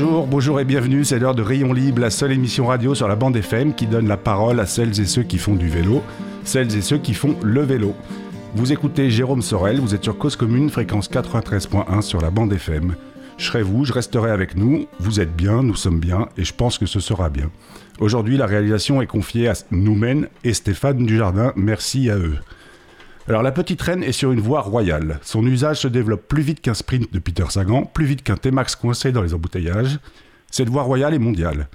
Bonjour, bonjour et bienvenue, c'est l'heure de Rayon Libre, la seule émission radio sur la bande FM qui donne la parole à celles et ceux qui font du vélo, celles et ceux qui font le vélo. Vous écoutez Jérôme Sorel, vous êtes sur Cause Commune, fréquence 93.1 sur la bande FM. Je serai vous, je resterai avec nous, vous êtes bien, nous sommes bien, et je pense que ce sera bien. Aujourd'hui, la réalisation est confiée à Noumen et Stéphane Dujardin, merci à eux. Alors la petite reine est sur une voie royale. Son usage se développe plus vite qu'un sprint de Peter Sagan, plus vite qu'un T-Max coincé dans les embouteillages. Cette voie royale est mondiale.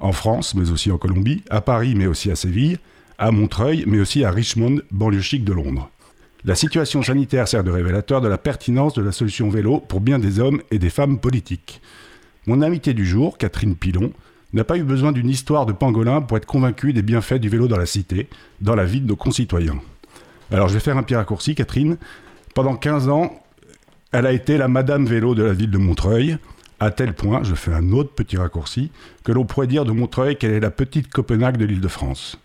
En France, mais aussi en Colombie, à Paris, mais aussi à Séville, à Montreuil, mais aussi à Richmond, banlieue chic de Londres. La situation sanitaire sert de révélateur de la pertinence de la solution vélo pour bien des hommes et des femmes politiques. Mon invité du jour, Catherine Pilon, n'a pas eu besoin d'une histoire de pangolin pour être convaincue des bienfaits du vélo dans la cité, dans la vie de nos concitoyens. Alors je vais faire un petit raccourci, Catherine. Pendant 15 ans, elle a été la Madame Vélo de la ville de Montreuil, à tel point, je fais un autre petit raccourci, que l'on pourrait dire de Montreuil qu'elle est la petite Copenhague de l'île de France.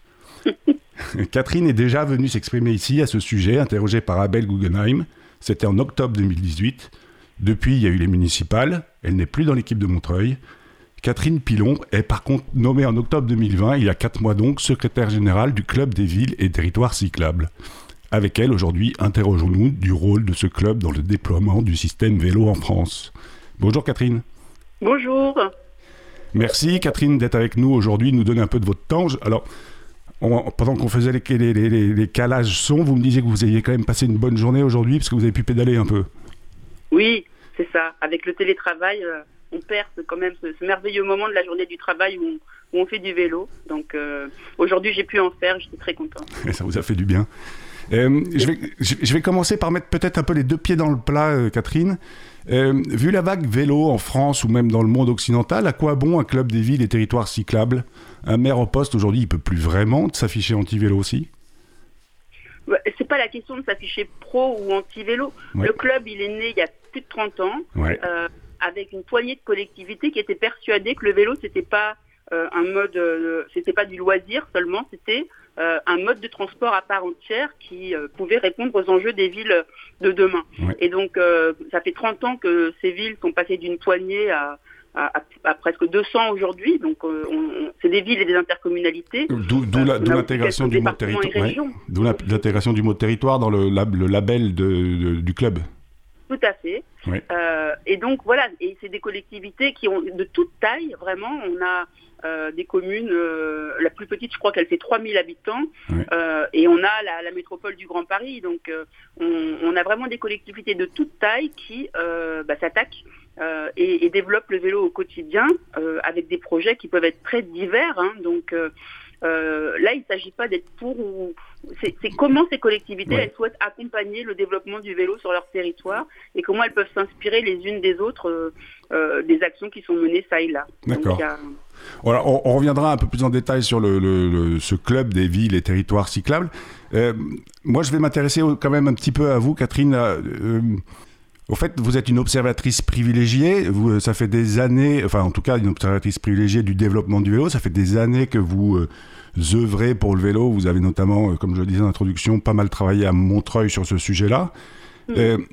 Catherine est déjà venue s'exprimer ici à ce sujet, interrogée par Abel Guggenheim. C'était en octobre 2018. Depuis, il y a eu les municipales. Elle n'est plus dans l'équipe de Montreuil. Catherine Pilon est par contre nommée en octobre 2020, il y a 4 mois donc, secrétaire générale du Club des villes et territoires cyclables. Avec elle, aujourd'hui, interrogeons-nous du rôle de ce club dans le déploiement du système vélo en France. Bonjour Catherine. Bonjour. Merci Catherine d'être avec nous aujourd'hui, nous donner un peu de votre temps. Alors, pendant qu'on faisait les, les, calages son, vous me disiez que vous aviez quand même passé une bonne journée aujourd'hui parce que vous avez pu pédaler un peu. Oui, c'est ça. Avec le télétravail, euh, on perd quand même ce, merveilleux moment de la journée du travail où on, fait du vélo. Donc euh, aujourd'hui, j'ai pu en faire, je suis très content. ça vous a fait du bien. Euh, je, vais, je, vais, commencer par mettre peut-être un peu les deux pieds dans le plat, euh, Catherine. Euh, vu la vague vélo en France ou même dans le monde occidental, à quoi bon un club des villes et territoires cyclables? Un maire au poste aujourd'hui, il peut plus vraiment s'afficher anti-vélo aussi? C'est pas la question de s'afficher pro ou anti-vélo. Le club, il est né il y a plus de 30 ans, avec une poignée de collectivités qui étaient persuadées que le vélo, c'était pas un mode, c'était pas du loisir seulement, c'était euh, un mode de transport à part entière qui euh, pouvait répondre aux enjeux des villes de demain. Et donc, euh, ça fait 30 ans que ces villes sont passées d'une poignée à, presque 200 aujourd'hui. Donc, c'est des villes et des intercommunalités. D'où l'intégration du mot territoire. D'où l'intégration du mot territoire dans le, le label de, du club. Tout à fait. et donc voilà, et c'est des collectivités qui ont de toute taille, vraiment. On a euh, des communes, euh, la plus petite, je crois qu'elle fait 3000 habitants, euh, et on a la, métropole du Grand Paris. Donc, on, a vraiment des collectivités de toute taille qui bah, s'attaquent et, développent le vélo au quotidien avec des projets qui peuvent être très divers. Hein. donc, là, il ne s'agit pas d'être pour ou c'est comment ces collectivités elles souhaitent accompagner le développement du vélo sur leur territoire et comment elles peuvent s'inspirer les unes des autres des actions qui sont menées ça et là. D'accord on, reviendra un peu plus en détail sur ce club des villes et territoires cyclables. Euh, moi, je vais m'intéresser quand même un petit peu à vous, Catherine. Euh, au fait, vous êtes une observatrice privilégiée. Vous, ça fait des années, enfin, en tout cas, une observatrice privilégiée du développement du vélo. Ça fait des années que vous euh, œuvrez pour le vélo. Vous avez notamment, comme je le disais en introduction, pas mal travaillé à Montreuil sur ce sujet-là.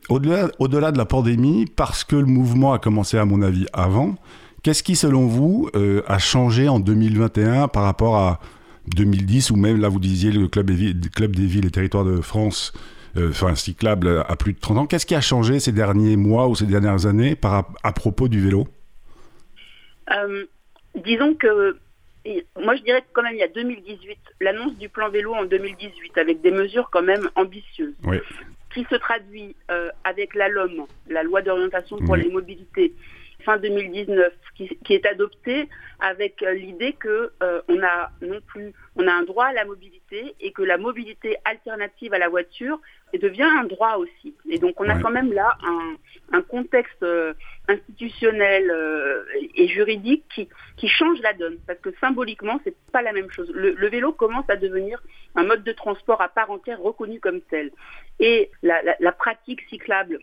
Au-delà, au-delà de la pandémie, parce que le mouvement a commencé, à mon avis, avant, Qu'est-ce qui, selon vous, euh, a changé en 2021 par rapport à 2010, ou même là, vous disiez le Club des, villes, club des villes et territoires de France, euh, enfin cyclable à plus de 30 ans. Qu'est-ce qui a changé ces derniers mois ou ces dernières années par, à propos du vélo? Euh, Disons que moi, je dirais que quand même, il y a 2018, l'annonce du plan vélo en 2018, avec des mesures quand même ambitieuses, qui se traduit avec la LOM, la loi d'orientation pour les mobilités, fin 2019, qui, est adopté avec euh, l'idée que euh, on a non plus, on a un droit à la mobilité et que la mobilité alternative à la voiture devient un droit aussi. Et donc on a quand même là un, contexte euh, institutionnel et juridique qui, qui change la donne parce que symboliquement c'est pas la même chose. Le, vélo commence à devenir un mode de transport à part entière reconnu comme tel et la pratique cyclable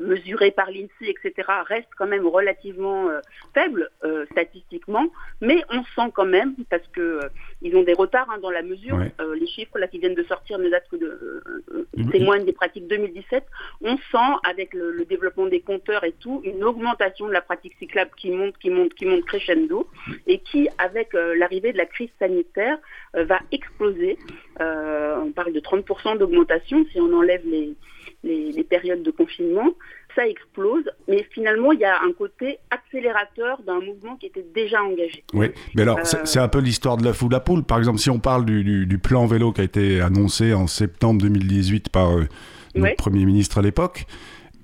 mesurés par l'INSEE, etc., restent quand même relativement euh, faibles euh, statistiquement, mais on sent quand même, parce que euh, ils ont des retards hein, dans la mesure, les chiffres là qui viennent de sortir ne datent que de témoignent des pratiques 2017, on sent avec le, développement des compteurs et tout une augmentation de la pratique cyclable qui monte, qui monte, qui monte crescendo, et qui, avec l'arrivée de la crise sanitaire, va exploser. On parle de 30% d'augmentation si on enlève les les, périodes de confinement, ça explose, mais finalement, il y a un côté accélérateur d'un mouvement qui était déjà engagé. Oui, mais alors, c'est un peu l'histoire de la foule la poule. Par exemple, si on parle du, plan vélo qui a été annoncé en septembre 2018 par euh, notre Premier ministre à l'époque,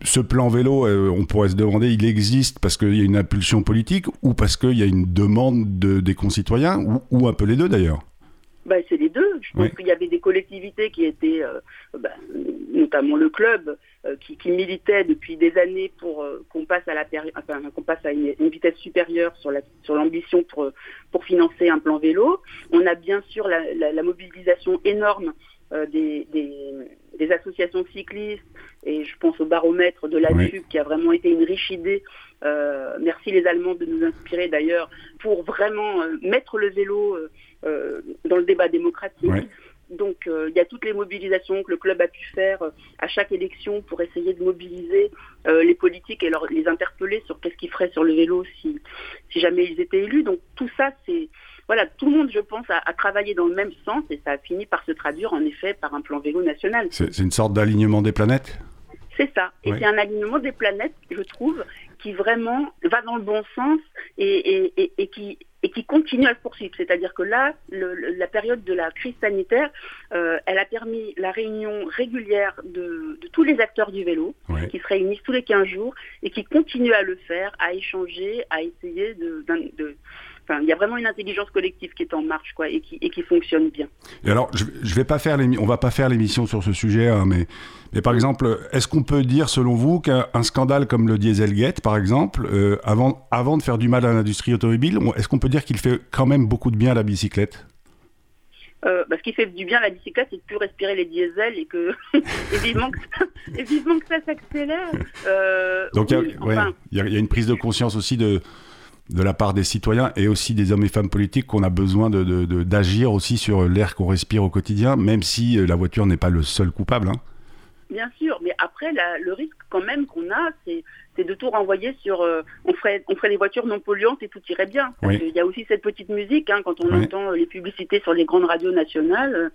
ce plan vélo, euh, on pourrait se demander, il existe parce qu'il y a une impulsion politique ou parce qu'il y a une demande de, des concitoyens, ou, ou un peu les deux d'ailleurs? Bah, c'est les deux. Je pense qu'il y avait des collectivités qui étaient, euh, bah, notamment le club, euh, qui, qui, militait depuis des années pour euh, qu'on passe à la enfin, qu'on passe à une, vitesse supérieure sur la sur l'ambition pour pour financer un plan vélo. On a bien sûr la, la, mobilisation énorme des, des, des, associations cyclistes et je pense au baromètre de la oui. qui a vraiment été une riche idée. Merci les Allemands de nous inspirer d'ailleurs pour vraiment mettre le vélo euh, dans le débat démocratique. Donc euh, il y a toutes les mobilisations que le club a pu faire euh, à chaque élection pour essayer de mobiliser les politiques et leur, les interpeller sur qu'est-ce qu'ils feraient sur le vélo si, si jamais ils étaient élus. Donc tout ça, c'est voilà, tout le monde, je pense, a, travaillé dans le même sens et ça a fini par se traduire en effet par un plan vélo national. C'est une sorte d'alignement des planètes? C'est ça. Et c'est un alignement des planètes, je trouve, qui vraiment va dans le bon sens et, et, et qui, et qui continue à le poursuivre. C'est-à-dire que là, le, la période de la crise sanitaire, euh, elle a permis la réunion régulière de, de tous les acteurs du vélo, qui se réunissent tous les 15 jours et qui continuent à le faire, à échanger, à essayer de, de il y a vraiment une intelligence collective qui est en marche, quoi, et qui, et qui fonctionne bien. Et alors, je, je vais pas faire on va pas faire l'émission sur ce sujet, hein, mais, mais par exemple, est-ce qu'on peut dire, selon vous, qu'un scandale comme le Dieselgate, par exemple, euh, avant, avant de faire du mal à l'industrie automobile, est-ce qu'on peut dire qu'il fait quand même beaucoup de bien à la bicyclette? Euh, bah, ce qui fait du bien à la bicyclette, c'est de plus respirer les diesels et que évidemment, que ça, que ça s'accélère. Euh, Donc il y, y, a une prise de conscience aussi de, de la part des citoyens et aussi des hommes et femmes politiques qu'on a besoin d'agir de, aussi sur l'air qu'on respire au quotidien, même si euh, la voiture n'est pas le seul coupable. Hein. Bien sûr, mais après, le risque quand même qu'on a, c'est de tout renvoyer sur euh, on, ferait, on ferait des voitures non polluantes et tout irait bien. Il y a aussi cette petite musique, hein, quand on entend les publicités sur les grandes radios nationales,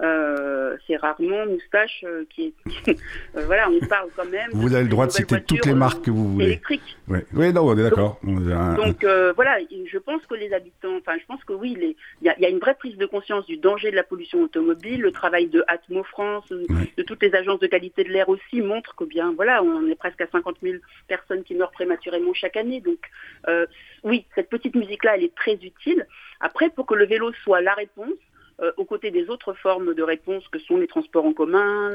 euh, c'est rarement Moustache euh, qui est. Euh, voilà, on parle quand même. Vous avez le droit de citer toutes les marques que vous voulez. Électriques. Oui, ouais, non, on est d'accord. Donc, voilà, je pense que les habitants, enfin, je pense que oui, il y, y, a une vraie prise de conscience du danger de la pollution automobile. Le travail de Atmo France, de toutes les agences de qualité de l'air aussi montre que bien, voilà, on est presque à 50 000 personnes qui meurent prématurément chaque année. Donc, oui, cette petite musique-là, elle est très utile. Après, pour que le vélo soit la réponse, euh, aux côtés des autres formes de réponse que sont les transports en commun,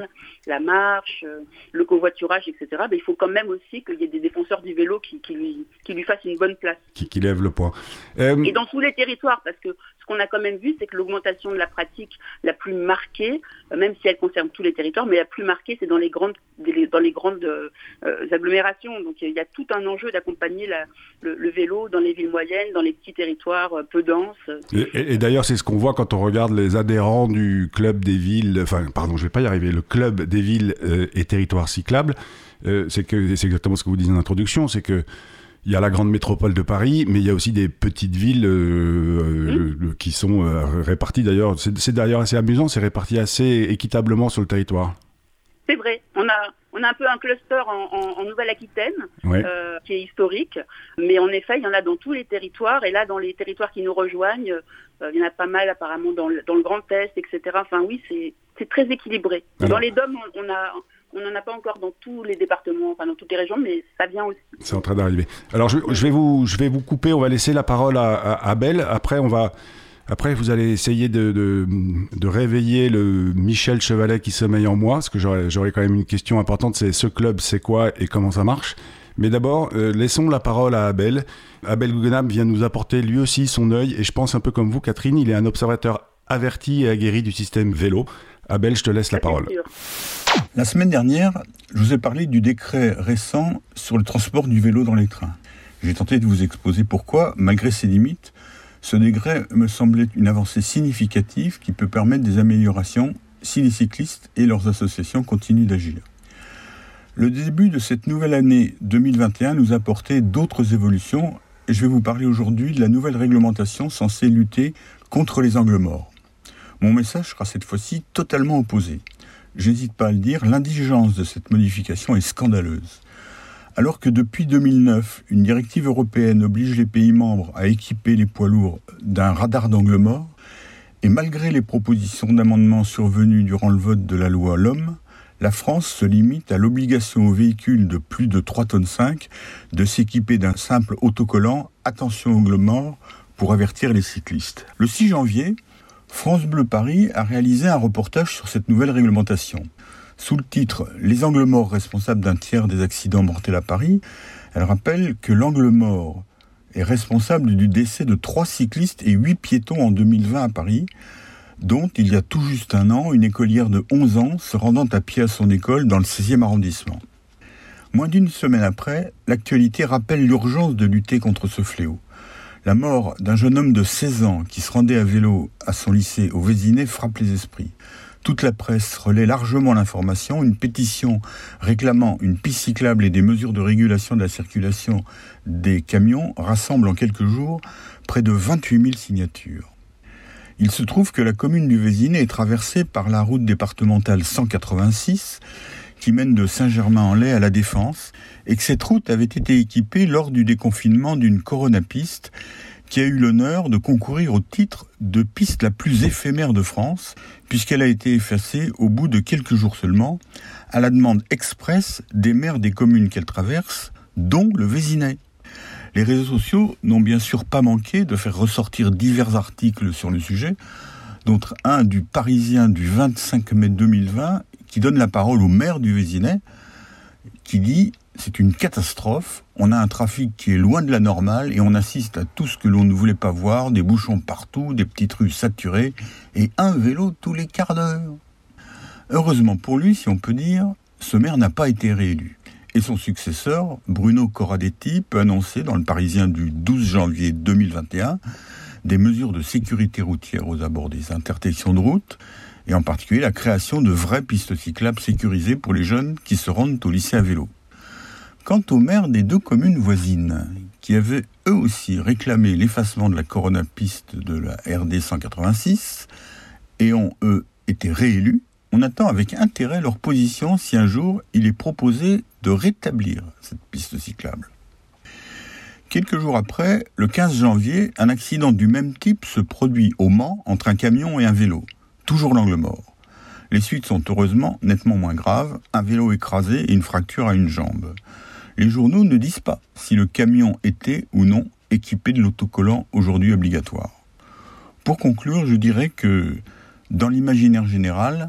la marche, euh, le covoiturage, etc., ben, il faut quand même aussi qu'il y ait des défenseurs du vélo qui, qui, lui, qui lui fassent une bonne place. Qui, qui lèvent le poids. Euh, Et dans tous les territoires, parce que ce qu'on a quand même vu, c'est que l'augmentation de la pratique la plus marquée, même si elle concerne tous les territoires, mais la plus marquée, c'est dans les grandes, dans les grandes agglomérations. Donc il y a tout un enjeu d'accompagner le, le, vélo dans les villes moyennes, dans les petits territoires peu denses. Et, et d'ailleurs, c'est ce qu'on voit quand on regarde les adhérents du club des villes, enfin, pardon, je vais pas y arriver, le club des villes euh, et territoires cyclables, euh, c'est que c'est exactement ce que vous dites en introduction, c'est que il y a la grande métropole de Paris, mais il y a aussi des petites villes euh, qui sont réparties d'ailleurs. C'est d'ailleurs assez amusant, c'est réparti assez équitablement sur le territoire. C'est vrai. On a, on a un peu un cluster en, Nouvelle-Aquitaine euh, qui est historique, mais en effet, il y en a dans tous les territoires. Et là, dans les territoires qui nous rejoignent, euh, il y en a pas mal apparemment dans le, dans le Grand Est, etc. Enfin, oui, c'est très équilibré. Dans les DOM, on, a on n'en a pas encore dans tous les départements, enfin dans toutes les régions, mais ça vient aussi. C'est en train d'arriver. Alors je, vais vous, je vais vous couper, on va laisser la parole à, à Abel. Après, on va, après, vous allez essayer de, de, réveiller le Michel Chevalet qui sommeille en moi, parce que j'aurais quand même une question importante, c'est ce club, c'est quoi et comment ça marche mais d'abord, euh, laissons la parole à Abel. Abel Guggenheim vient nous apporter lui aussi son œil, et je pense un peu comme vous, Catherine, il est un observateur averti et aguerri du système vélo. Abel, je te laisse la parole. La semaine dernière, je vous ai parlé du décret récent sur le transport du vélo dans les trains. J'ai tenté de vous exposer pourquoi, malgré ses limites, ce décret me semblait une avancée significative qui peut permettre des améliorations si les cyclistes et leurs associations continuent d'agir. Le début de cette nouvelle année 2021 nous a apporté d'autres évolutions et je vais vous parler aujourd'hui de la nouvelle réglementation censée lutter contre les angles morts. Mon message sera cette fois-ci totalement opposé. J'hésite pas à le dire, l'indigence de cette modification est scandaleuse. Alors que depuis 2009, une directive européenne oblige les pays membres à équiper les poids lourds d'un radar d'angle mort, et malgré les propositions d'amendement survenues durant le vote de la loi L'Homme, la France se limite à l'obligation aux véhicules de plus de 3 tonnes 5 de s'équiper d'un simple autocollant Attention angle mort pour avertir les cyclistes. Le 6 janvier, France Bleu Paris a réalisé un reportage sur cette nouvelle réglementation. Sous le titre Les angles morts responsables d'un tiers des accidents mortels à Paris, elle rappelle que l'angle mort est responsable du décès de trois cyclistes et huit piétons en 2020 à Paris, dont il y a tout juste un an, une écolière de 11 ans se rendant à pied à son école dans le 16e arrondissement. Moins d'une semaine après, l'actualité rappelle l'urgence de lutter contre ce fléau. La mort d'un jeune homme de 16 ans qui se rendait à vélo à son lycée au Vésinet frappe les esprits. Toute la presse relaie largement l'information. Une pétition réclamant une piste cyclable et des mesures de régulation de la circulation des camions rassemble en quelques jours près de 28 000 signatures. Il se trouve que la commune du Vésinet est traversée par la route départementale 186 qui mène de Saint-Germain-en-Laye à la Défense et que cette route avait été équipée lors du déconfinement d'une coronapiste qui a eu l'honneur de concourir au titre de piste la plus éphémère de France, puisqu'elle a été effacée au bout de quelques jours seulement, à la demande expresse des maires des communes qu'elle traverse, dont le Vésinet. Les réseaux sociaux n'ont bien sûr pas manqué de faire ressortir divers articles sur le sujet, dont un du Parisien du 25 mai 2020 qui donne la parole au maire du Vésinet, qui dit c'est une catastrophe. On a un trafic qui est loin de la normale et on assiste à tout ce que l'on ne voulait pas voir, des bouchons partout, des petites rues saturées et un vélo tous les quarts d'heure. Heureusement pour lui, si on peut dire, ce maire n'a pas été réélu. Et son successeur, Bruno Corradetti, peut annoncer dans le Parisien du 12 janvier 2021 des mesures de sécurité routière aux abords des intersections de route, et en particulier la création de vraies pistes cyclables sécurisées pour les jeunes qui se rendent au lycée à vélo. Quant aux maires des deux communes voisines, qui avaient eux aussi réclamé l'effacement de la Corona piste de la RD 186 et ont eux été réélus, on attend avec intérêt leur position si un jour il est proposé de rétablir cette piste cyclable. Quelques jours après, le 15 janvier, un accident du même type se produit au Mans entre un camion et un vélo, toujours l'angle mort. Les suites sont heureusement nettement moins graves, un vélo écrasé et une fracture à une jambe les journaux ne disent pas si le camion était ou non équipé de l'autocollant aujourd'hui obligatoire. Pour conclure, je dirais que dans l'imaginaire général,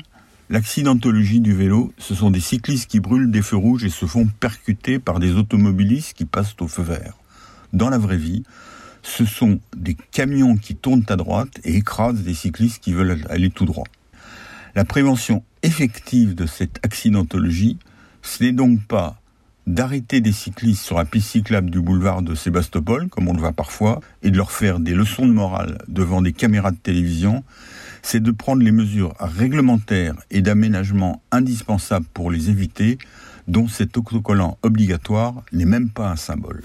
l'accidentologie du vélo, ce sont des cyclistes qui brûlent des feux rouges et se font percuter par des automobilistes qui passent au feu vert. Dans la vraie vie, ce sont des camions qui tournent à droite et écrasent des cyclistes qui veulent aller tout droit. La prévention effective de cette accidentologie, ce n'est donc pas d'arrêter des cyclistes sur la piste cyclable du boulevard de Sébastopol, comme on le voit parfois, et de leur faire des leçons de morale devant des caméras de télévision, c'est de prendre les mesures réglementaires et d'aménagement indispensables pour les éviter, dont cet autocollant obligatoire n'est même pas un symbole.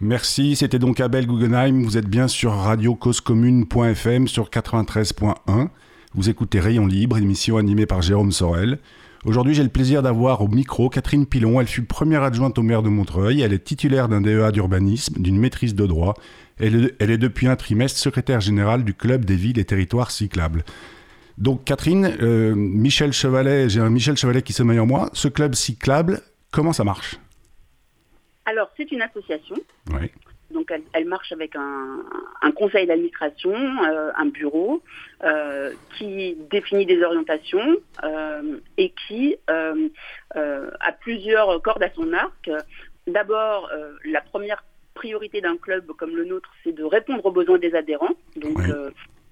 Merci, c'était donc Abel Guggenheim, vous êtes bien sur radiocausecommune.fm sur 93.1. Vous écoutez Rayon Libre, émission animée par Jérôme Sorel. Aujourd'hui, j'ai le plaisir d'avoir au micro Catherine Pilon. Elle fut première adjointe au maire de Montreuil. Elle est titulaire d'un DEA d'urbanisme, d'une maîtrise de droit. Elle est, depuis un trimestre secrétaire générale du Club des villes et territoires cyclables. Donc, Catherine, euh, Michel Chevalet, j'ai un Michel Chevalet qui sommeille en moi. Ce club cyclable, comment ça marche? Alors, c'est une association. Oui. Donc elle, marche avec un, conseil d'administration, euh, un bureau euh, qui définit des orientations euh, et qui a plusieurs cordes à son arc. D'abord, la première priorité d'un club comme le nôtre, c'est de répondre aux besoins des adhérents. Donc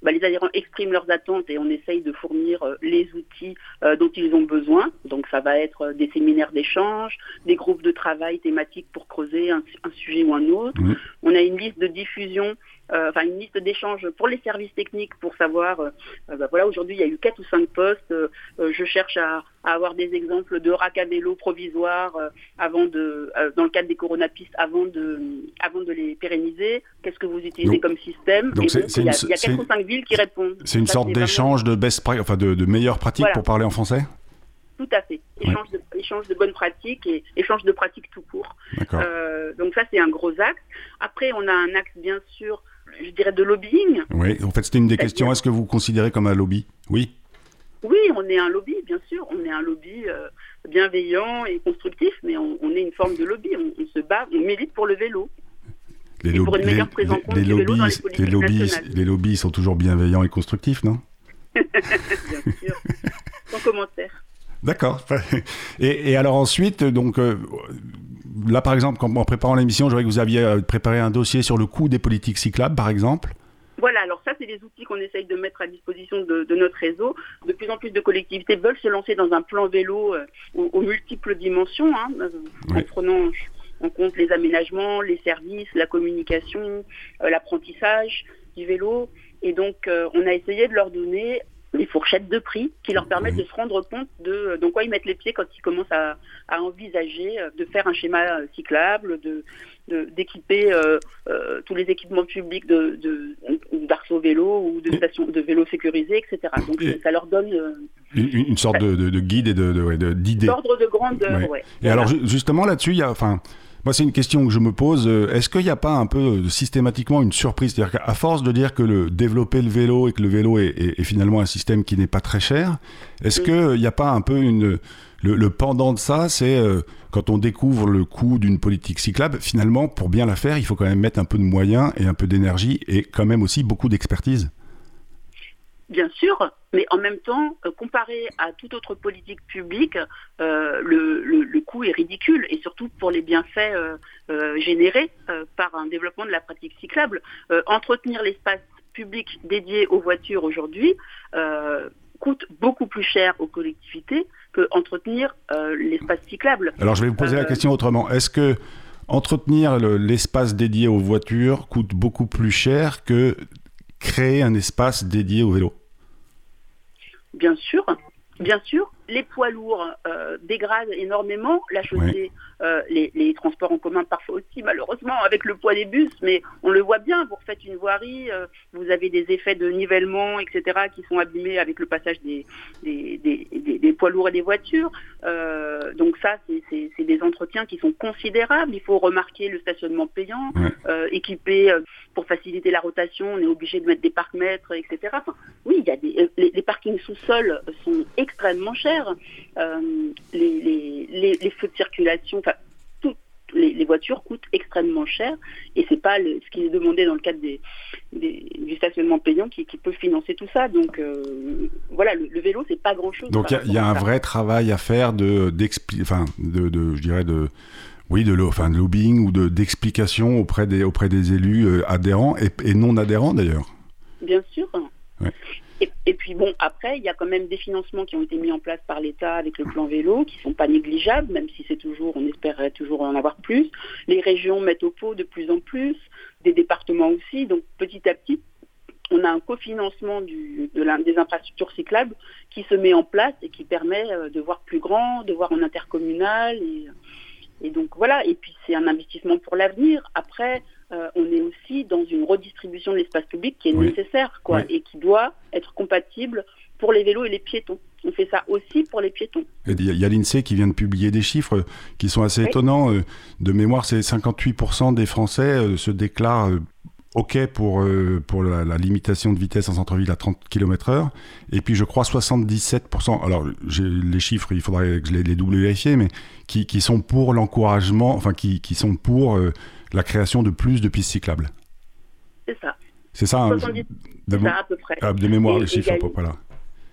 bah, les adhérents expriment leurs attentes et on essaye de fournir les outils dont ils ont besoin. Donc ça va être des séminaires d'échange, des groupes de travail thématiques pour creuser un, sujet ou un autre. Mmh. On a une liste de diffusion euh, enfin une liste d'échanges pour les services techniques pour savoir, euh, euh, bah, voilà, aujourd'hui il y a eu quatre ou cinq postes. je cherche à, avoir des exemples de rack à vélo provisoires avant de, dans le cadre des coronapistes, avant de, avant de les pérenniser. Qu'est-ce que vous utilisez comme système? donc Il y, a quatre ou cinq villes qui répondent. C'est une sorte d'échange de best enfin de, de meilleures pratiques pour parler en français? Tout à fait. Échange, de, échange de bonnes pratiques et échange de pratiques tout court. donc ça, c'est un gros axe. Après, on a un axe, bien sûr, je dirais, de lobbying. Oui, en fait, c'était une des questions. Est-ce que vous considérez comme un lobby? Oui. Oui, on est un lobby, bien sûr. On est un lobby euh, bienveillant et constructif, mais on, est une forme de lobby. On, se bat, on milite pour le vélo. Les, pour une meilleure les, les, lobbies, les, lobbies, les lobbies sont toujours bienveillants et constructifs, non? Bien sûr. Sans commentaire. D'accord. Et, et, alors ensuite, donc, euh, là, par exemple, en préparant l'émission, je voudrais que vous aviez euh, préparé un dossier sur le coût des politiques cyclables, par exemple. Voilà, alors ça, c'est des outils qu'on essaye de mettre à disposition de, notre réseau. De plus en plus de collectivités veulent se lancer dans un plan vélo euh, aux, multiples dimensions, hein, euh, en prenant en compte les aménagements, les services, la communication, l'apprentissage du vélo. Et donc, on a essayé de leur donner des fourchettes de prix qui leur permettent de se rendre compte de dans quoi ils mettent les pieds quand ils commencent à, envisager euh, de faire un schéma euh, cyclable, de d'équiper euh, tous les équipements publics de, d'arceaux vélo ou de stations de vélos sécurisés, etc. Donc ça leur donne une, sorte de, guide et de, d'idées. D'ordre de grande. Et alors justement là-dessus, il y a, enfin, moi, c'est une question que je me pose. Euh, est-ce qu'il n'y a pas un peu euh, systématiquement une surprise? C'est-à-dire qu'à force de dire que le, développer le vélo et que le vélo est, finalement un système qui n'est pas très cher, est-ce qu'il n'y a pas un peu une. Le, pendant de ça, c'est euh, quand on découvre le coût d'une politique cyclable, finalement, pour bien la faire, il faut quand même mettre un peu de moyens et un peu d'énergie et quand même aussi beaucoup d'expertise? Bien sûr, mais en même temps, euh, comparé à toute autre politique publique, euh, le, coût est ridicule, et surtout pour les bienfaits euh, générés par un développement de la pratique cyclable. entretenir l'espace public dédié aux voitures aujourd'hui coûte beaucoup plus cher aux collectivités que entretenir l'espace cyclable. Alors je vais vous poser la question autrement. Est-ce que entretenir l'espace dédié aux voitures coûte beaucoup plus cher que créer un espace dédié au vélo? Bien sûr, bien sûr, les poids lourds euh, dégradent énormément la chaussée, euh, les, transports en commun parfois aussi, malheureusement, avec le poids des bus, mais on le voit bien, vous refaites une voirie, euh, vous avez des effets de nivellement, etc., qui sont abîmés avec le passage des, des, poids lourds et des voitures. donc ça, c'est des entretiens qui sont considérables. Il faut remarquer le stationnement payant, équipé pour faciliter la rotation, on est obligé de mettre des parcs-mètres, etc. oui, il y a des, les parkings sous-sol sont extrêmement chers. Euh, les, feux de circulation, enfin, toutes les, voitures coûtent extrêmement cher et c'est pas ce qui est demandé dans le cadre des, du stationnement payant qui, peut financer tout ça. Donc euh, voilà, le, vélo c'est pas grand chose. Donc il y, a un vrai travail à faire de, enfin, de, je dirais de oui, de, enfin, de lobbying ou d'explication auprès, des, auprès des élus euh, adhérents et, non adhérents d'ailleurs. Bien sûr. Et, puis bon, après, il y a quand même des financements qui ont été mis en place par l'État avec le plan vélo, qui ne sont pas négligeables, même si c'est toujours, on espérait toujours en avoir plus. Les régions mettent au pot de plus en plus, des départements aussi. Donc petit à petit, on a un cofinancement des infrastructures cyclables qui se met en place et qui permet euh, de voir plus grand, de voir en intercommunal. Et, et donc voilà, et puis c'est un investissement pour l'avenir. Après, euh, on est aussi dans une redistribution de l'espace public qui est nécessaire, quoi, et qui doit être compatible pour les vélos et les piétons. On fait ça aussi pour les piétons. Il y a, l'INSEE qui vient de publier des chiffres qui sont assez étonnants. Euh, de mémoire, c'est 58% des Français euh, se déclarent OK pour, pour la, limitation de vitesse en centre-ville à 30 km/h. Et puis, je crois 77%, alors les chiffres, il faudrait que je les, les double vérifier, mais qui, qui, sont pour l'encouragement, enfin, qui, qui, sont pour la création de plus de pistes cyclables. C'est ça. C'est ça, hein, de, à peu près. Ah, de mémoire, les chiffres à peu près là.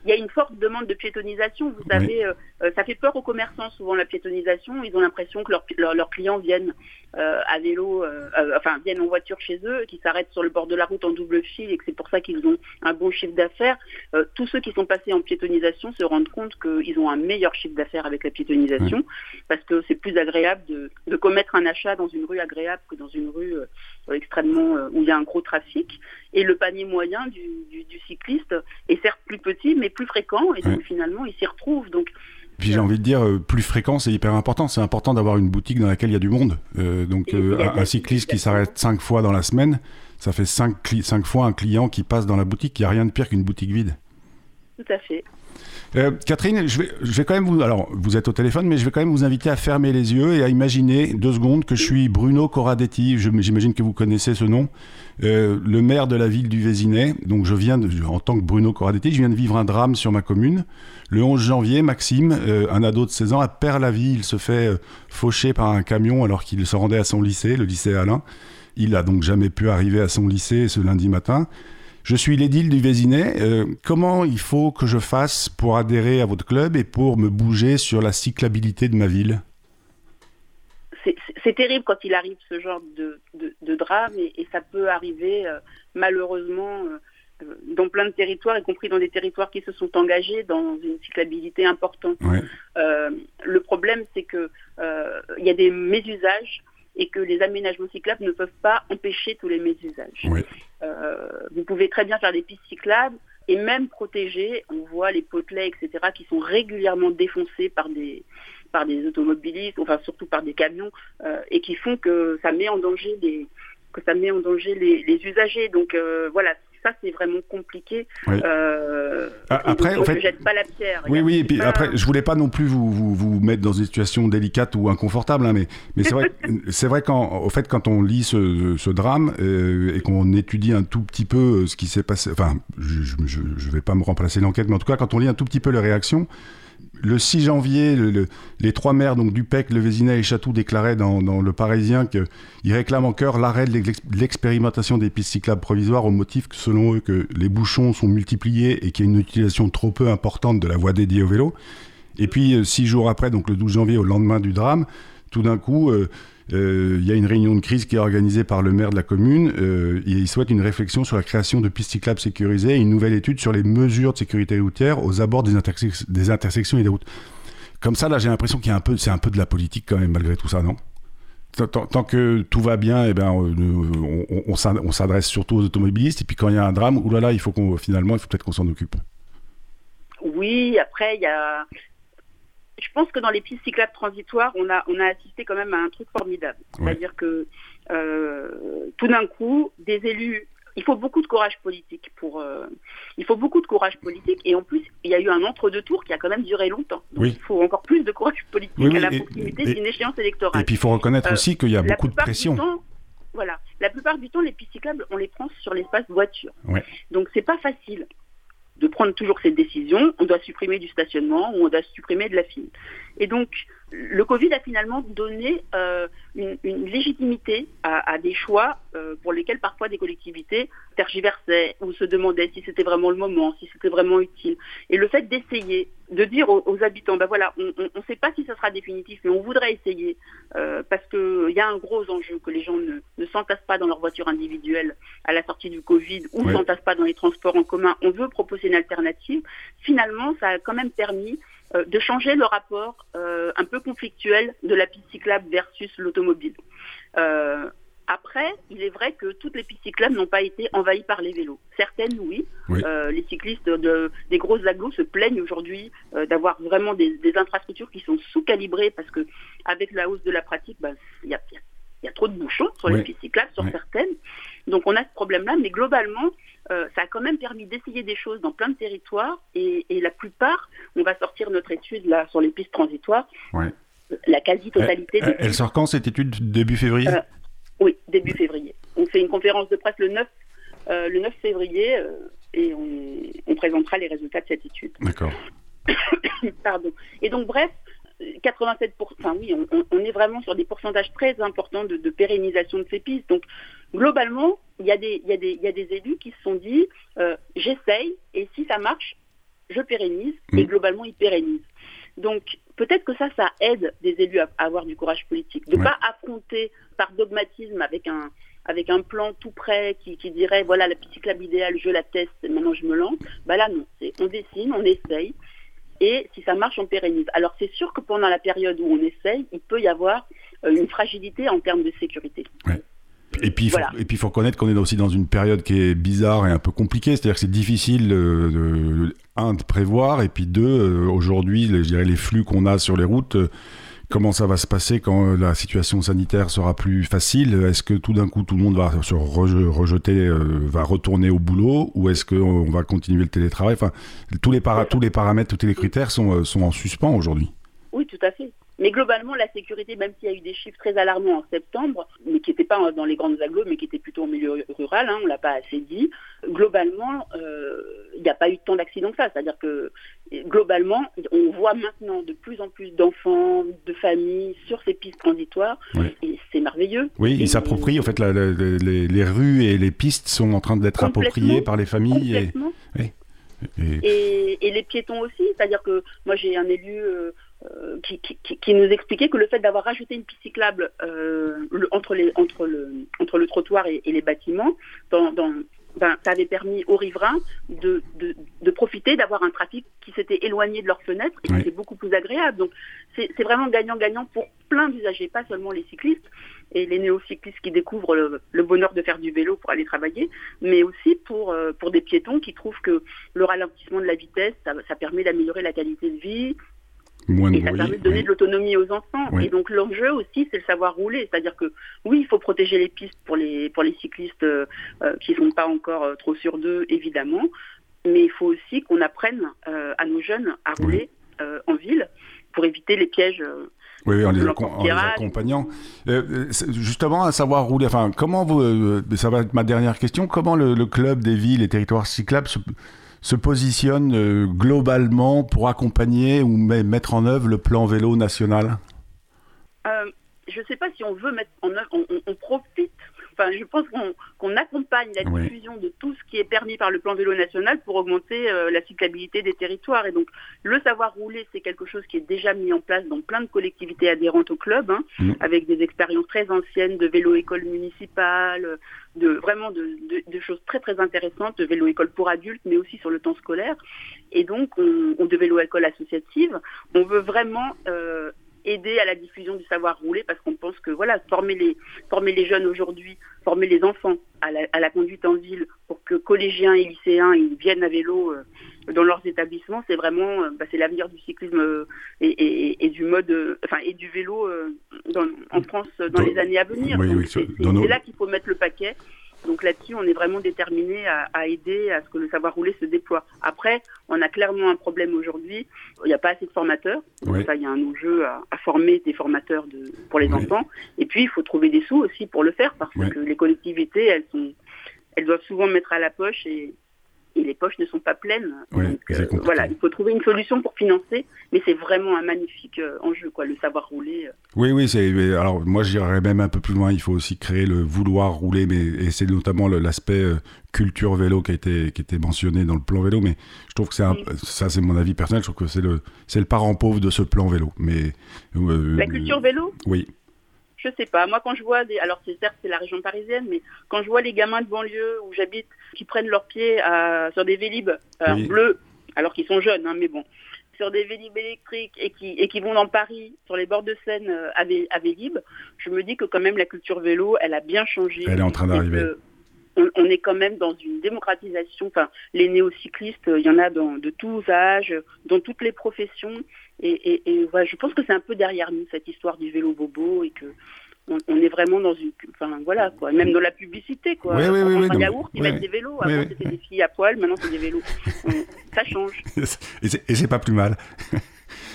Il y a une forte demande de piétonisation. Vous savez, euh, euh, ça fait peur aux commerçants souvent la piétonisation. Ils ont l'impression que leurs clients viennent euh, à vélo, euh, enfin viennent en voiture chez eux, qui s'arrêtent sur le bord de la route en double fil et que c'est pour ça qu'ils ont un bon chiffre d'affaires. tous ceux qui sont passés en piétonisation se rendent compte qu'ils ont un meilleur chiffre d'affaires avec la piétonisation parce que c'est plus agréable de, commettre un achat dans une rue agréable que dans une rue extrêmement où il y a un gros trafic. Et le panier moyen du, cycliste est certes plus petit mais plus fréquent et donc finalement il s'y retrouve. Donc puis j'ai envie de dire, euh, plus fréquent, c'est hyper important. C'est important d'avoir une boutique dans laquelle il y a du monde. Euh, donc euh, un, cycliste qui s'arrête cinq fois dans la semaine, ça fait cinq, cinq fois un client qui passe dans la boutique. Il n'y a rien de pire qu'une boutique vide. Tout à fait. Euh, Catherine, je vais, quand même vous. Alors, vous êtes au téléphone, mais je vais quand même vous inviter à fermer les yeux et à imaginer deux secondes que je suis Bruno Corradetti. J'imagine que vous connaissez ce nom. Euh, le maire de la ville du Vésinet. Donc, je viens, en tant que Bruno Corradetti, je viens de vivre un drame sur ma commune. Le 11 janvier, Maxime, euh, un ado de 16 ans, perd la vie. Il se fait faucher par un camion alors qu'il se rendait à son lycée, le lycée Alain. Il a donc jamais pu arriver à son lycée ce lundi matin. Je suis l'édile du Vésinet. Euh, comment il faut que je fasse pour adhérer à votre club et pour me bouger sur la cyclabilité de ma ville? C'est terrible quand il arrive ce genre de, drame et, ça peut arriver euh, malheureusement euh, dans plein de territoires, y compris dans des territoires qui se sont engagés dans une cyclabilité importante. le problème, c'est que il y a des mésusages et que les aménagements cyclables ne peuvent pas empêcher tous les mésusages. Euh, vous pouvez très bien faire des pistes cyclables et même protéger. On voit les potelets, etc., qui sont régulièrement défoncés par des par des automobilistes, enfin surtout par des camions, euh, et qui font que ça met en danger les que ça met en danger les, usagers. Donc euh, voilà, ça c'est vraiment compliqué. Euh, ah, après, en fait, je jette pas la pierre. Oui, oui. Et puis après, je voulais pas non plus vous, vous, vous, mettre dans une situation délicate ou inconfortable, hein, mais mais c'est vrai, c'est vrai qu'au fait quand on lit ce, ce drame euh, et qu'on étudie un tout petit peu euh, ce qui s'est passé, enfin, je, je, je vais pas me remplacer l'enquête, mais en tout cas quand on lit un tout petit peu les réactions le 6 janvier, les trois maires, donc Dupec, Le Vésinet et Chatou, déclaraient dans, Le Parisien qu'ils réclament en cœur l'arrêt de l'expérimentation des pistes cyclables provisoires au motif que, selon eux, que les bouchons sont multipliés et qu'il y a une utilisation trop peu importante de la voie dédiée au vélo. Et puis, euh, six jours après, donc le 12 janvier, au lendemain du drame, tout d'un coup, euh, il y a une réunion de crise qui est organisée par le maire de la commune. Euh, il souhaite une réflexion sur la création de pistes cyclables sécurisées et une nouvelle étude sur les mesures de sécurité routière aux abords des, intersections et des routes. Comme ça, là, j'ai l'impression qu'il y a un peu, c'est un peu de la politique quand même, malgré tout ça, non? Tant, que tout va bien, eh ben, on, on, s'adresse surtout aux automobilistes. Et puis quand il y a un drame, oulala, il faut qu'on finalement, il faut peut-être qu'on s'en occupe. Oui, après, il y a, je pense que dans les pistes cyclables transitoires, on a, on a assisté quand même à un truc formidable. C'est-à-dire que euh, tout d'un coup, des élus, il faut beaucoup de courage politique pour, euh, il faut beaucoup de courage politique et en plus, il y a eu un entre-deux tours qui a quand même duré longtemps. Donc il faut encore plus de courage politique à la proximité d'une échéance électorale. Et puis il faut reconnaître euh, aussi qu'il y a beaucoup de pression. voilà, la plupart du temps, les pistes cyclables, on les prend sur l'espace voiture. Donc c'est pas facile de prendre toujours cette décision, on doit supprimer du stationnement ou on doit supprimer de la file. Et donc, le Covid a finalement donné euh, une, légitimité à, des choix euh, pour lesquels parfois des collectivités tergiversaient ou se demandaient si c'était vraiment le moment, si c'était vraiment utile. Et le fait d'essayer, de dire aux, habitants, ben voilà, on ne sait pas si ça sera définitif, mais on voudrait essayer euh, parce qu'il y a un gros enjeu que les gens ne, ne s'entassent pas dans leur voiture individuelle à la sortie du Covid ou ne s'entassent pas dans les transports en commun. On veut proposer une alternative. Finalement, ça a quand même permis euh, de changer le rapport euh, un peu conflictuel de la piste cyclable versus l'automobile. Euh, après, il est vrai que toutes les pistes cyclables n'ont pas été envahies par les vélos. Certaines, oui. les cyclistes de, des grosses agglos se plaignent aujourd'hui d'avoir vraiment des, infrastructures qui sont sous-calibrées parce que avec la hausse de la pratique, bah, il y, a, trop de bouchons sur les pistes cyclables, sur certaines. Donc on a ce problème-là, mais globalement, euh, ça a quand même permis d'essayer des choses dans plein de territoires et, la plupart, on va sortir notre étude là sur les pistes transitoires, la quasi-totalité. Elle, elle, sort quand cette étude Début février? Euh, Oui, début février. On fait une conférence de presse le 9, euh, le 9 février et on, présentera les résultats de cette étude. D'accord. Pardon. Et donc bref, 87%, enfin oui, on, est vraiment sur des pourcentages très importants de, pérennisation de ces pistes. Donc globalement, il y, a des, il, y a des, il y a des élus qui se sont dit, euh, j'essaye, et si ça marche, je pérennise, et mm. globalement, ils pérennisent. Donc peut-être que ça, ça aide des élus à, avoir du courage politique, de ne pas affronter par dogmatisme avec un, avec un plan tout prêt qui, dirait voilà la petite cyclable idéale, je la teste, maintenant je me lance. Bah là non, on dessine, on essaye, et si ça marche, on pérennise. Alors c'est sûr que pendant la période où on essaye, il peut y avoir euh, une fragilité en termes de sécurité. Et puis, il faut, et puis, faut reconnaître qu'on est aussi dans une période qui est bizarre et un peu compliquée. C'est-à-dire que c'est difficile, de, un, de prévoir, et puis deux, euh, aujourd'hui, je dirais, les flux qu'on a sur les routes, euh, comment ça va se passer quand la situation sanitaire sera plus facile? Est-ce que tout d'un coup, tout le monde va se rejeter, euh, va retourner au boulot, ou est-ce qu'on va continuer le télétravail? Enfin, tous les, tous les paramètres, tous les critères sont, sont en suspens aujourd'hui. Oui, tout à fait. Mais globalement, la sécurité, même s'il y a eu des chiffres très alarmants en septembre, mais qui n'étaient pas dans les grandes agglos, mais qui étaient plutôt au milieu rural, hein, on ne l'a pas assez dit, globalement, euh, il n'y a pas eu tant d'accidents que ça. C'est-à-dire que globalement, on voit maintenant de plus en plus d'enfants, de familles sur ces pistes transitoires, et c'est merveilleux. Oui, ils s'approprient, en fait, les, rues et les pistes sont en train d'être appropriées par les familles. Et, et... les piétons aussi, c'est-à-dire que moi j'ai un élu euh, euh, qui, nous expliquait que le fait d'avoir rajouté une piste cyclable euh, entre, les, entre, le, entre le trottoir et, les bâtiments, dans, ben, ça avait permis aux riverains de, de, profiter, d'avoir un trafic qui s'était éloigné de leurs fenêtres et qui était beaucoup plus agréable. Donc c'est vraiment gagnant-gagnant pour plein d'usagers, pas seulement les cyclistes et les néocyclistes qui découvrent le, bonheur de faire du vélo pour aller travailler, mais aussi pour, euh, pour des piétons qui trouvent que le ralentissement de la vitesse, ça, ça permet d'améliorer la qualité de vie, et ça permet de donner de l'autonomie aux enfants. Et donc l'enjeu aussi, c'est le savoir rouler. C'est-à-dire que oui, il faut protéger les pistes pour les, pour les cyclistes euh, euh, qui ne sont pas encore euh, trop sûrs d'eux, évidemment. Mais il faut aussi qu'on apprenne à nos jeunes à rouler en ville pour éviter les pièges. Oui, en les, accompagnant. justement, à savoir rouler, enfin, comment vous, ça va être ma dernière question, comment le, le club des villes et territoires cyclables se, se positionne euh, globalement pour accompagner ou mettre en œuvre le plan vélo national? Euh, Je ne sais pas si on veut mettre en œuvre, on profite je pense qu'on accompagne la diffusion de tout ce qui est permis par le plan vélo national pour augmenter euh, la cyclabilité des territoires. Et donc, le savoir rouler, c'est quelque chose qui est déjà mis en place dans plein de collectivités adhérentes au club, hein, mmh. avec des expériences très anciennes de vélo-école municipale, de vraiment de, choses très très intéressantes, de vélo-école pour adultes, mais aussi sur le temps scolaire. Et donc, on, de vélo-école associative. On veut vraiment euh, aider à la diffusion du savoir rouler parce qu'on pense que voilà former les former les jeunes aujourd'hui, former les enfants à la, conduite en ville pour que collégiens et lycéens ils viennent à vélo euh, dans leurs établissements, c'est vraiment euh, bah, c'est l'avenir du cyclisme euh, et, du mode enfin et du vélo en France dans, les années à venir. c'est là qu'il faut mettre le paquet donc là-dessus, on est vraiment déterminé à, aider à ce que le savoir rouler se déploie. Après, on a clairement un problème aujourd'hui. Il n'y a pas assez de formateurs. Donc ça, il y a un enjeu à, former des formateurs de, pour les enfants. Et puis, il faut trouver des sous aussi pour le faire parce que les collectivités, elles sont, elles doivent souvent mettre à la poche et et les poches ne sont pas pleines. Euh, voilà, il faut trouver une solution pour financer, mais c'est vraiment un magnifique euh, enjeu, quoi, le savoir rouler. Euh. Oui, oui, c'est. Alors moi, j'irais même un peu plus loin. Il faut aussi créer le vouloir rouler, mais et c'est notamment l'aspect culture vélo qui a été qui était mentionné dans le plan vélo. Mais je trouve que c'est ça, c'est mon avis personnel. Je trouve que c'est le c'est le parent pauvre de ce plan vélo. Mais la culture vélo? Oui je sais pas. Moi, quand je vois des, alors c'est certes c'est la région parisienne, mais quand je vois les gamins de banlieue où j'habite qui prennent leurs pieds à, sur des vélib bleus, alors qu'ils sont jeunes, hein, mais bon, sur des vélib électriques et qui et qui vont dans Paris sur les bords de Seine euh, à, à vélib, je me dis que quand même la culture vélo, elle a bien changé. Elle est en train d'arriver. On, est quand même dans une démocratisation. Enfin, les néocyclistes, il y en a dans, de tous âges, dans toutes les professions. Et, je pense que c'est un peu derrière nous cette histoire du vélo bobo et que on, est vraiment dans une, enfin voilà quoi, même dans la publicité quoi. Oui, oui, oui, un yaourt, ils mettent des vélos. Avant c'était des filles à poil, maintenant c'est des vélos. ça change. et c'est pas plus mal.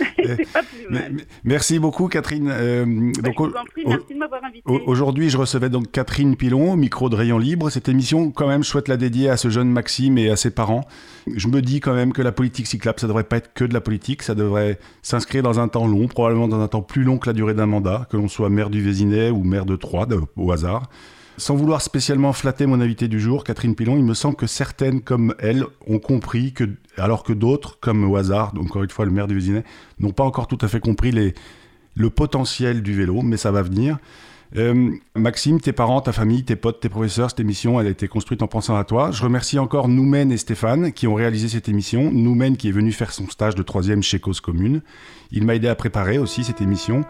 Merci beaucoup, Catherine. Euh, merci de m'avoir invité. Aujourd'hui, je recevais donc Catherine Pilon, micro de Rayon Libre. Cette émission, quand même, je souhaite la dédier à ce jeune Maxime et à ses parents. Je me dis quand même que la politique cyclable, ça devrait pas être que de la politique, ça devrait s'inscrire dans un temps long, probablement dans un temps plus long que la durée d'un mandat, que l'on soit maire du Vésinet ou maire de Troyes, au hasard. Sans vouloir spécialement flatter mon invité du jour, Catherine Pilon, il me semble que certaines comme elle ont compris que, alors que d'autres, comme au hasard, encore une fois le maire du Vésinet, n'ont pas encore tout à fait compris le potentiel du vélo, mais ça va venir. Euh, Maxime, tes parents, ta famille, tes potes, tes professeurs, cette émission, elle a été construite en pensant à toi. Je remercie encore Noumen et Stéphane qui ont réalisé cette émission. Noumen qui est venu faire son stage de troisième chez Cause Commune. Il m'a aidé à préparer aussi cette émission.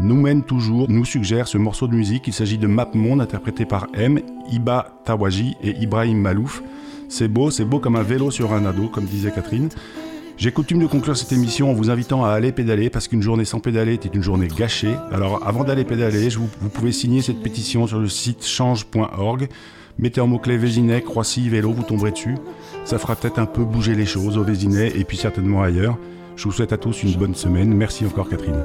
Noumen toujours nous suggère ce morceau de musique. Il s'agit de Map Monde interprété par M, Iba Tawaji et Ibrahim Malouf. C'est beau, c'est beau comme un vélo sur un ado, comme disait Catherine. J'ai coutume de conclure cette émission en vous invitant à aller pédaler parce qu'une journée sans pédaler était une journée gâchée. Alors avant d'aller pédaler, vous, pouvez signer cette pétition sur le site change.org. Mettez en mot-clé Vésinet, Croissy, vélo, vous tomberez dessus. Ça fera peut-être un peu bouger les choses au Vésinet et puis certainement ailleurs. Je vous souhaite à tous une bonne semaine. Merci encore Catherine.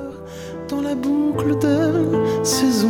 Dans la boucle de saison.